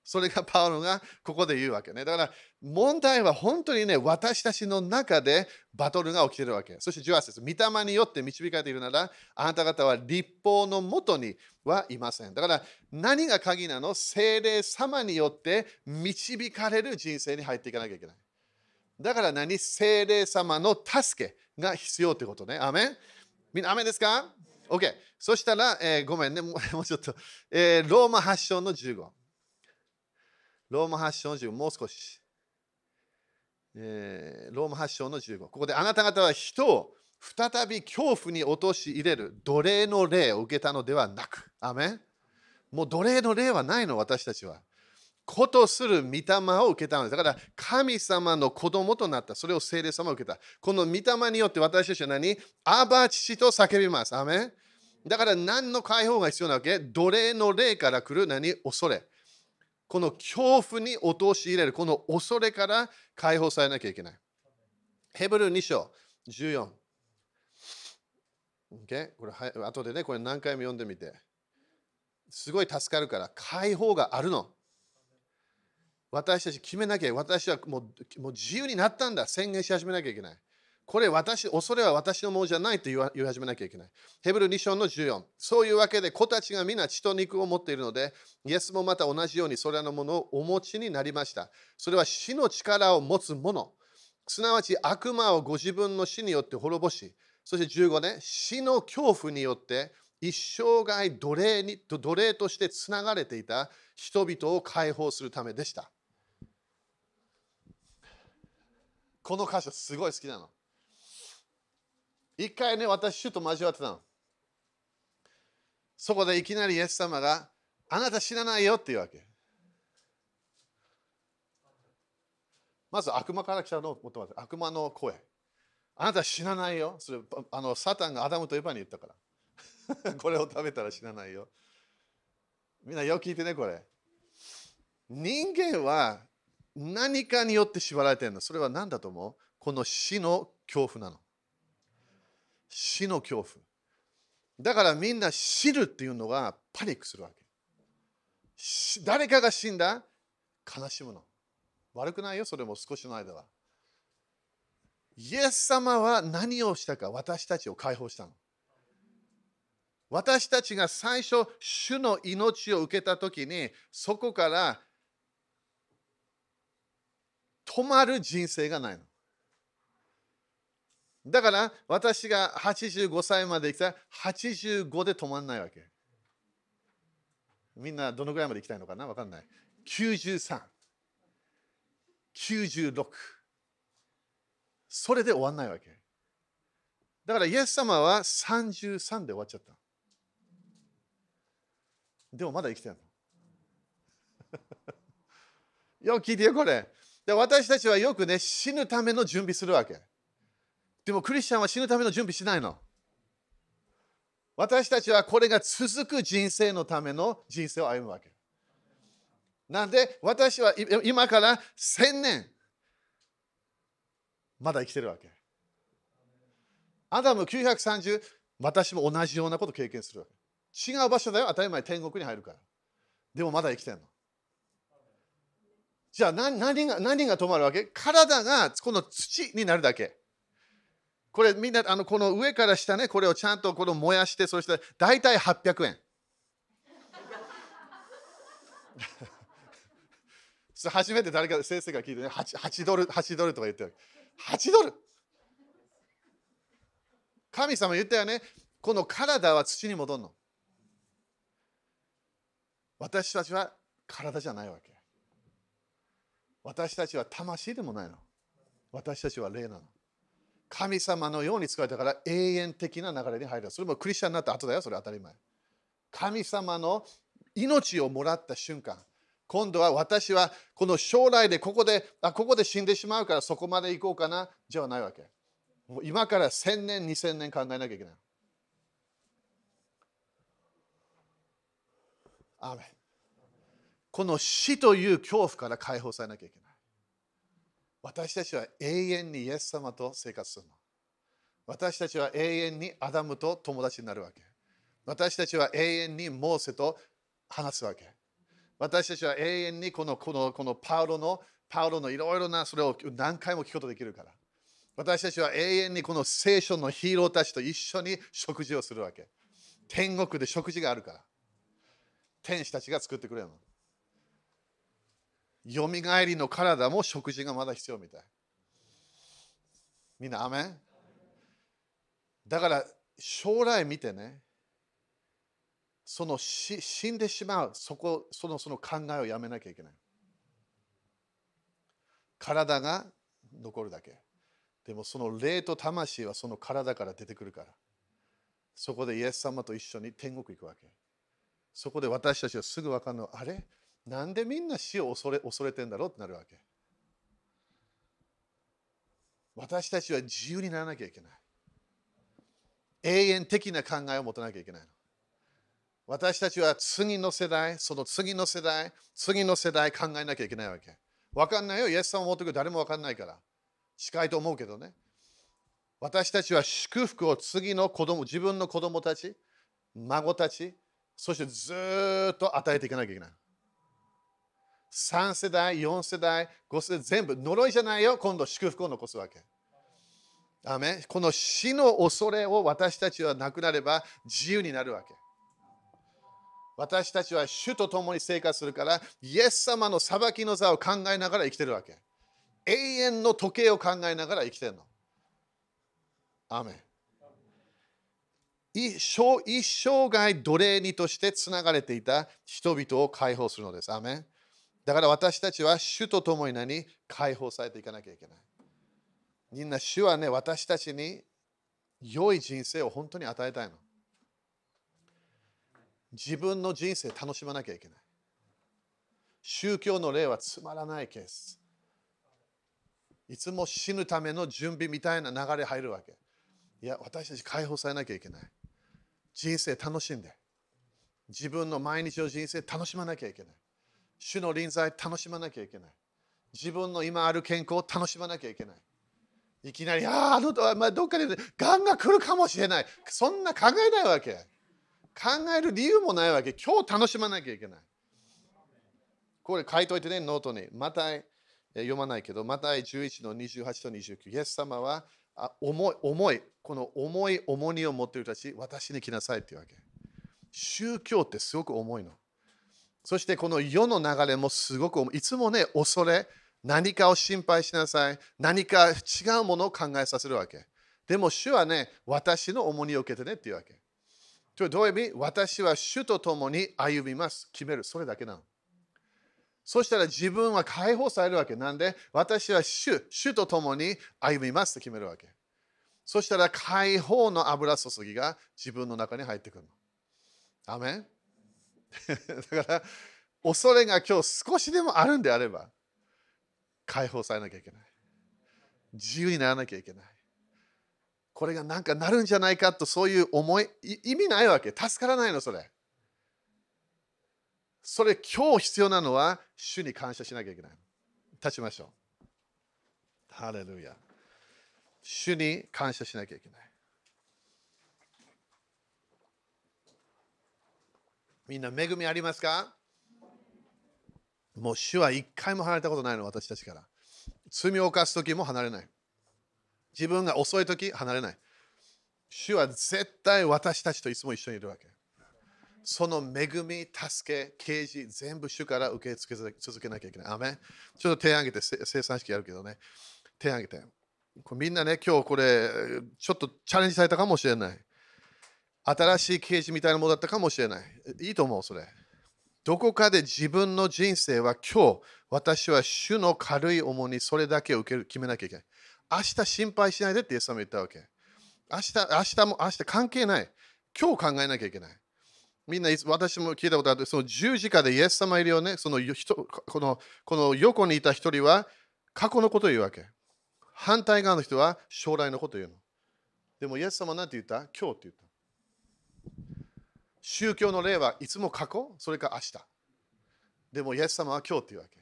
それがパウロがここで言うわけね。だから問題は本当にね、私たちの中でバトルが起きてるわけ。そして18節、御霊によって導かれているなら、あなた方は立法のもとにはいません。だから何が鍵なの？精霊様によって導かれる人生に入っていかなきゃいけない。だから何？精霊様の助けが必要ってことね。アメン？みんな、アメンですか ?OK。そしたら、えー、ごめんね、もう [laughs] ちょっと、えー、ローマ発祥の15。ローマ発祥の15、もう少し。えー、ローマ発祥の15。ここであなた方は人を再び恐怖に陥れる奴隷の霊を受けたのではなく。アメンもう奴隷の霊はないの、私たちは。ことする御霊を受けたのです。だから神様の子供となった。それを聖霊様を受けた。この御霊によって私たちは何？アバ父と叫びます。アメンだから何の解放が必要なわけ？奴隷の霊から来る何？恐れ。この恐怖に陥れる、この恐れから解放されなきゃいけない。ヘブル2章14。Okay? これ後でね、これ何回も読んでみて。すごい助かるから、解放があるの。私たち決めなきゃ、私はもうもう自由になったんだ、宣言し始めなきゃいけない。これ私、恐れは私のものじゃないと言い始めなきゃいけない。ヘブル2章の14。そういうわけで子たちが皆血と肉を持っているので、イエスもまた同じようにそれらのものをお持ちになりました。それは死の力を持つもの。すなわち悪魔をご自分の死によって滅ぼし、そして15年、死の恐怖によって一生涯奴隷に奴隷としてつながれていた人々を解放するためでした。この箇所すごい好きなの。一回ね、私、主と交わってたの。そこでいきなりイエス様が、あなた知らないよって言うわけ。まず悪魔から来たのを持って。悪魔の声。あなた死なないよ。それあのサタンがアダムとエヴァに言ったから。[laughs] これを食べたら死なないよ。みんなよく聞いてね、これ。人間は何かによって縛られてるの。それは何だと思う？この死の恐怖なの。死の恐怖。だからみんな死ぬっていうのがパニックするわけ。誰かが死んだ？悲しむの。悪くないよ、それも少しの間は。イエス様は何をしたか、私たちを解放したの。私たちが最初、主の命を受けたときに、そこから止まる人生がないの。だから私が85歳まで生きたら85で止まらないわけ。みんなどのぐらいまで行きたいのかな？わかんない。93、96。それで終わんないわけ。だからイエス様は33で終わっちゃった。でもまだ生きてるの。[laughs] よく聞いてよ、これ。で私たちはよくね、死ぬための準備するわけ。でもクリスチャンは死ぬための準備しないの。私たちはこれが続く人生のための人生を歩むわけ。なんで私は今から1000年まだ生きてるわけ。アダム930私も同じようなこと経験するわけ。違う場所だよ当たり前天国に入るから。でもまだ生きてるの。じゃあ何何が何が止まるわけ？体がこの土になるだけ。これみんなあのこの上から下ねこれをちゃんとこの燃やしてそして大体800円。[laughs] 初めて誰か先生が聞いてね 8, 8ドル8ドルとか言ってる。8ドル。神様言ったよね。この体は土に戻るの。私たちは体じゃないわけ。私たちは魂でもないの。私たちは霊なの。神様のように使われたから永遠的な流れに入る。それもクリスチャンになった後だよ、それ当たり前。神様の命をもらった瞬間、今度は私はこの将来でここであここで死んでしまうからそこまで行こうかなじゃないわけ。もう今から1000年、2000年考えなきゃいけない。アこの死という恐怖から解放されなきゃいけない。私たちは永遠にイエス様と生活するの。私たちは永遠にアダムと友達になるわけ。私たちは永遠にモーセと話すわけ。私たちは永遠にこのこのこのパウロのパウロのいろいろなそれを何回も聞くことできるから。私たちは永遠にこの聖書のヒーローたちと一緒に食事をするわけ。天国で食事があるから。天使たちが作ってくれるの。よみがえりの体も食事がまだ必要みたい。みんな、アメン？だから将来見てね、その死んでしまうそこそのその考えをやめなきゃいけない。体が残るだけ。でもその霊と魂はその体から出てくるから。そこでイエス様と一緒に天国行くわけ。そこで私たちはすぐ分かるのあれ？なんでみんな死を恐れ恐れてんだろうってなるわけ。私たちは自由にならなきゃいけない。永遠的な考えを持たなきゃいけないの。私たちは次の世代、その次の世代、次の世代考えなきゃいけないわけ。わかんないよ。イエス様を持ってくる誰もわかんないから。近いと思うけどね。私たちは祝福を次の子供、自分の子供たち、孫たち、そしてずっと与えていかなきゃいけない。3世代、4世代、5世代、全部呪いじゃないよ。今度祝福を残すわけ。アメこの死の恐れを私たちはなくなれば自由になるわけ。私たちは主と共に生活するから、イエス様の裁きの座を考えながら生きてるわけ。永遠の時計を考えながら生きてるの。アメ一生一生涯奴隷にとしてつながれていた人々を解放するのです。アメだから私たちは主と共に何？解放されていかなきゃいけない。みんな主はね、私たちに良い人生を本当に与えたいの。自分の人生楽しまなきゃいけない。宗教の例はつまらないケース。いつも死ぬための準備みたいな流れ入るわけ。いや、私たち解放されなきゃいけない。人生楽しんで。自分の毎日の人生楽しまなきゃいけない。主の臨在楽しまなきゃいけない。自分の今ある健康を楽しまなきゃいけない。いきなり、ああ、あの、まあ、どっかでがんが来るかもしれない。そんな考えないわけ。考える理由もないわけ。今日楽しまなきゃいけない。これ書いといてね、ノートに。また読まないけど、また11の28と29。イエス様はあ重い、重い、この重い重荷を持っている人たち、私に来なさいっていうわけ。宗教ってすごく重いの。そしてこの世の流れもすごくい。つもね、恐れ、何かを心配しなさい。何か違うものを考えさせるわけ。でも主はね、私の重荷を受けてねっていうわけ。どういう意味？私は主と共に歩みます。決める。それだけなの。そしたら自分は解放されるわけ。なんで？私は主、主と共に歩みますと決めるわけ。そしたら解放の油注ぎが自分の中に入ってくるの。アメン [laughs] だから、恐れが今日少しでもあるんであれば、解放されなきゃいけない。自由にならなきゃいけない。これがなんかなるんじゃないかとそういう思い、意味ないわけ。助からないの、それ。それ今日必要なのは主に感謝しなきゃいけない。立ちましょう。ハレルヤ。主に感謝しなきゃいけない。みんな恵みありますか？もう主は一回も離れたことないの、私たちから。罪を犯す時も離れない。自分が遅い時離れない。主は絶対私たちといつも一緒にいるわけ。その恵み、助け、啓示、全部主から受け付け続けなきゃいけない。アメちょっと手を挙げて生産式やるけどね。手を挙げて。みんなね、今日これ、ちょっとチャレンジされたかもしれない。新しい啓示みたいなものだったかもしれない。いいと思う、それ。どこかで自分の人生は今日、私は主の軽い重荷、それだけを受ける決めなきゃいけない。明日心配しないでってイエス様言ったわけ。明日、明日も明日関係ない。今日考えなきゃいけない。みんな、私も聞いたことあって、その十字架でイエス様いるよね。そのこのこの横にいた一人は過去のことを言うわけ。反対側の人は将来のことを言うの。でもイエス様は何て言った？今日って言った。宗教の例はいつも過去、それか明日。でもイエス様は今日って言うわけ。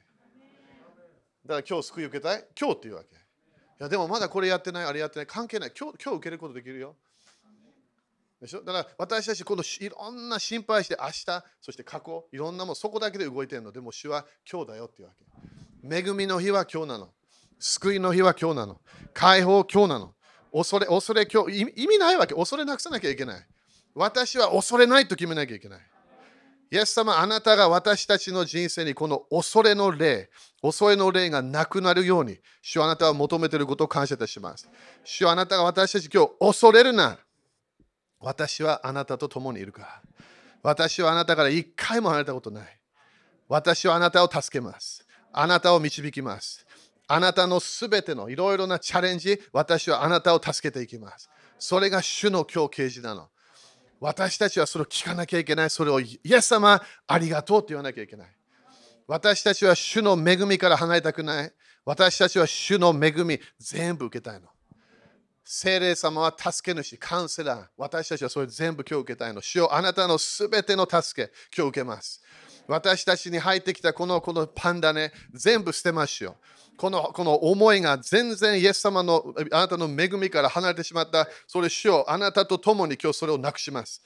だから今日救い受けたい？今日って言うわけ。いやでもまだこれやってない、あれやってない、関係ない。今日今日受けることできるよ。でしょ？だから私たちこのいろんな心配して明日、そして過去、いろんなもの、そこだけで動いてるの。でも主は今日だよっていうわけ。恵みの日は今日なの。救いの日は今日なの。解放今日なの。恐れ、恐れ今日、意味ないわけ。恐れなくさなきゃいけない。私は恐れないと決めなきゃいけない。イエス様、あなたが私たちの人生にこの恐れの霊、恐れの霊がなくなるように、主はあなたは求めていることを感謝いたします。主はあなたが私たち今日恐れるな。私はあなたと共にいるから。私はあなたから一回も離れたことない。私はあなたを助けます。あなたを導きます。あなたのすべてのいろいろなチャレンジ、私はあなたを助けていきます。それが主の今日啓示なの。私たちはそれを聞かなきゃいけない。それをイエス様ありがとうと言わなきゃいけない。私たちは主の恵みから離れたくない。私たちは主の恵み全部受けたいの。聖霊様は助け主、カウンセラー。私たちはそれ全部今日受けたいの。主よあなたのすべての助け、今日受けます。私たちに入ってきたこのこのパンダね、全部捨てましょう。このこの思いが全然イエス様のあなたの恵みから離れてしまった、それ主よあなたと共に今日それをなくします。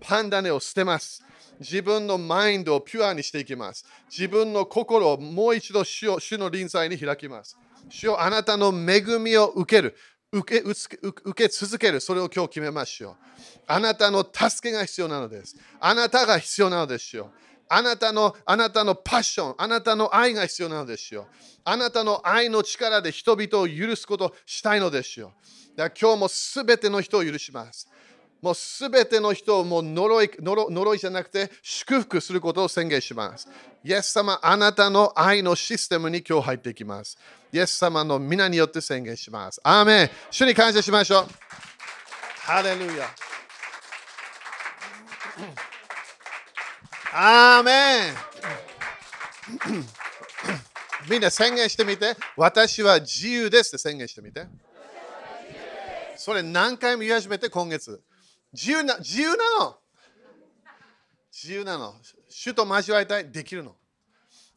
パンダネを捨てます。自分のマインドをピュアにしていきます。自分の心をもう一度主を主の臨在に開きます。主よあなたの恵みを受ける。受け受け続ける、それを今日決めましょう。あなたの助けが必要なのです。あなたが必要なのですよ。あなたの、あなたのパッション、あなたの愛が必要なのですよ。あなたの愛の力で人々を許すことしたいのですよ。だから今日もすべての人を許します。もうすべての人をもう呪い呪呪いじゃなくて祝福することを宣言します。イエス様、あなたの愛のシステムに今日入っていきます。イエス様の皆によって宣言します。アーメン主に感謝しましょう。ハレルヤ。アーメンみんな宣言してみて。私は自由ですって宣言してみて。それ何回も言い始めて今月。自由な自由なの。自由なの。主と交わりたい、できるの。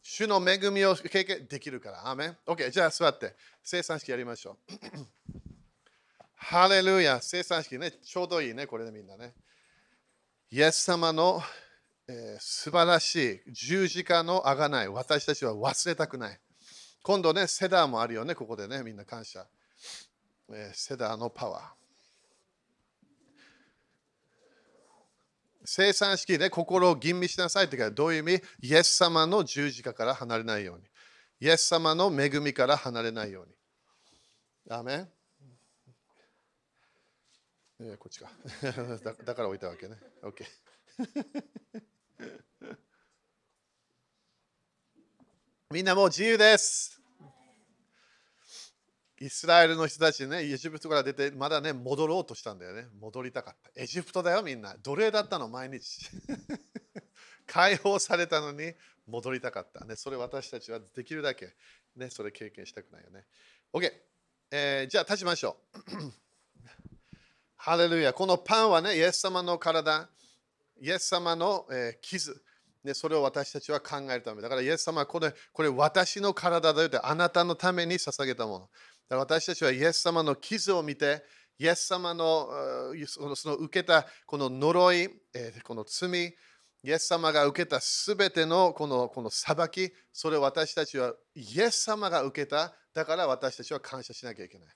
主の恵みを経験できるから。アーメン ?OK、じゃあ座って。生産式やりましょう。[coughs] ハレルヤ、生産式ね、ちょうどいいね、これでみんなね。イエス様の、えー、素晴らしい十字架のあがない、私たちは忘れたくない。今度ね、セダーもあるよね、ここでね、みんな感謝。えー、セダーのパワー。生産式で心を吟味しなさいってどういう意味？イエス様の十字架から離れないように。イエス様の恵みから離れないように。アメンえこっちか [laughs] だ。だから置いたわけね。OK [laughs] みんなもう自由です。イスラエルの人たちね、エジプトから出て、まだね、戻ろうとしたんだよね。戻りたかった。エジプトだよ、みんな。奴隷だったの、毎日。[laughs] 解放されたのに戻りたかった。ね、それ私たちはできるだけ、ね、それ経験したくないよね。OK、えー、じゃあ立ちましょう。[clears throat] ハレルヤ。このパンはね、イエス様の体、イエス様の、え、傷。ね、それを私たちは考えるため。だからイエス様はこれこれ私の体だよってあなたのために捧げたもの。だから私たちはイエス様の傷を見て、イエス様のその受けたこの呪い、この罪、イエス様が受けたすべてのこのこの裁き、それを私たちはイエス様が受けた。だから私たちは感謝しなきゃいけない。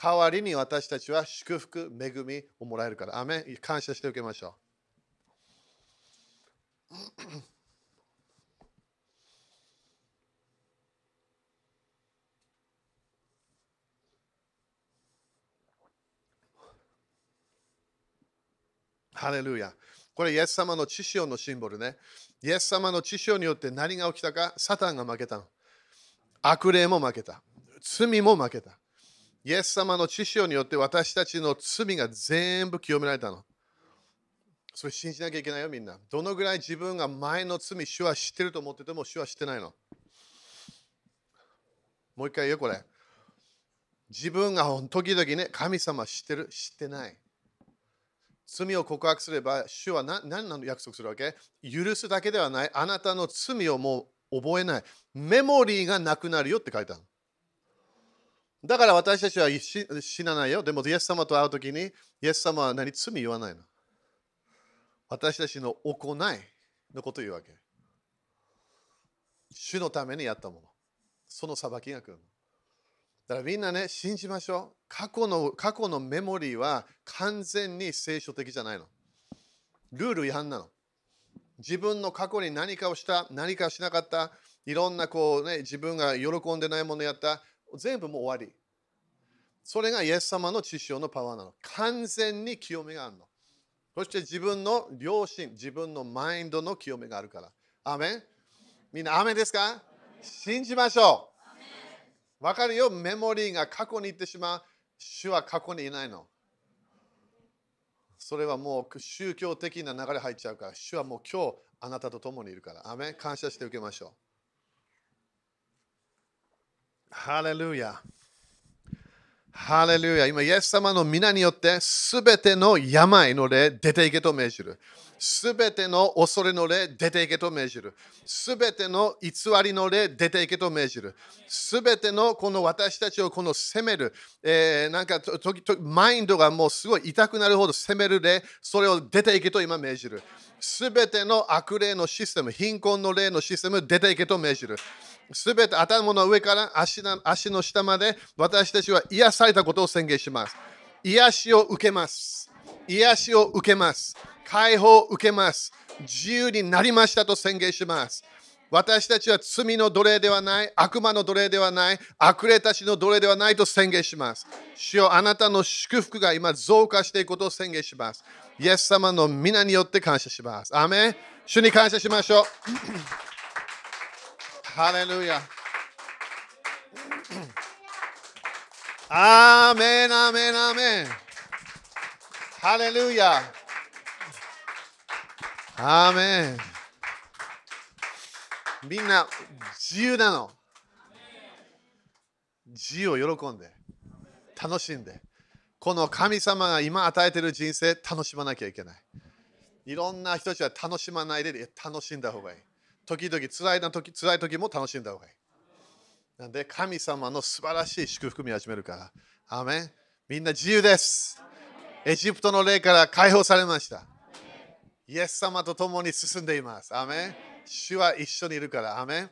代わりに私たちは祝福、恵みをもらえるから。アメ感謝しておきましょう。ハレルヤ。これ、イエス様の知性のシンボルね。イエス様の知性によって何が起きたか、サタンが負けたの。悪霊も負けた。罪も負けた。イエス様の知性によって私たちの罪が全部清められたの。それ信じなきゃいけないよ、みんな。どのぐらい自分が前の罪、主は知ってると思ってても、主は知ってないの。もう一回言うよ、これ。自分が時々ね、神様知ってる、知ってない。罪を告白すれば、主は何何の約束するわけ？許すだけではない。あなたの罪をもう覚えない。メモリーがなくなるよって書いてある。だから私たちは死なないよ。でも、イエス様と会うときに、イエス様は何？罪言わないの。私たちの行いのことを言うわけ。主のためにやったもの。その裁きが来るの。だからみんなね、信じましょう。過去の過去のメモリーは完全に聖書的じゃないの。ルール違反なの。自分の過去に何かをした、何かしなかった、いろんなこうね、自分が喜んでないものやった、全部もう終わり。それがイエス様の知性のパワーなの。完全に清めがあるの。そして自分の良心、自分のマインドの清めがあるから。アメン？みんな、アメンですか？信じましょう。わかるよ、メモリーが過去に行ってしまう。主は過去にいないの。それはもう宗教的な流れ入っちゃうから、主はもう今日あなたと共にいるから。アメ感謝して受けましょう。ハレルヤ。ハレルヤ。今、イエス様の皆によって、すべての病の霊出ていけと命じる。すべての恐れの霊出ていけと命じる。すべての偽りの霊出ていけと命じる。すべてのこの私たちをこの責める、えー、なんか時々マインドがもうすごい痛くなるほど責める霊、それを出ていけと今命じる。すべての悪霊のシステム、貧困の霊のシステム出ていけと命じる。すべて頭の上から足の下まで私たちは癒されたことを宣言します。癒しを受けます。癒しを受けます。解放を受けます。自由になりましたと宣言します。私たちは罪の奴隷ではない、悪魔の奴隷ではない、悪霊たちの奴隷ではないと宣言します。主よあなたの祝福が今増加していくことを宣言します。イエス様の皆によって感謝します。アメン主に感謝しましょう。ハレルヤ。アーメン、アーメン、アーメン。ハレルヤ。アーメンみんな自由なの。自由を喜んで、楽しんで、この神様が今与えている人生、楽しまなきゃいけない。いろんな人たちは楽しまないで楽しんだ方がいい。時々辛いな時辛い時も楽しんだ方がいい。なんで神様の素晴らしい祝福見始めるから。アメンみんな自由です。エジプトの霊から解放されました。イエス様と共に進んでいます。アメン主は一緒にいるから。アメン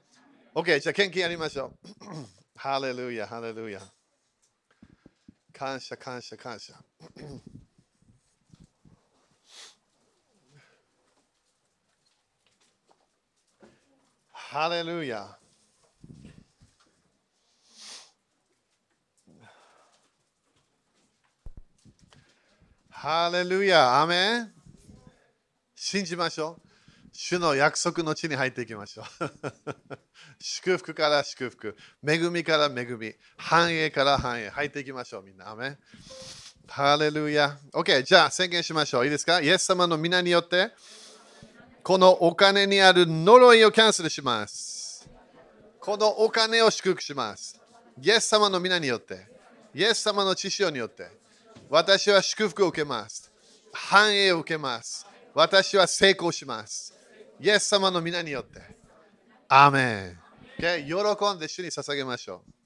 ?OK、じゃあ献金やりましょう。[clears throat] ハレルヤ、ハレルヤ。感謝、感謝、感謝。ハレルヤ。ハレルヤ、アメン信じましょう。主の約束の地に入っていきましょう。[laughs] 祝福から祝福、恵みから恵み、繁栄から繁栄、入っていきましょう、みんな。アメンハレルヤ。OK、じゃあ宣言しましょう。いいですか？イエス様の皆によって、このお金にある呪いをキャンセルします。このお金を祝福します。イエス様の皆によって、イエス様の知識によって、私は祝福を受けます。繁栄を受けます。私は成功します。イエス様の皆によって。アーメン。o 喜んで主に捧げましょう。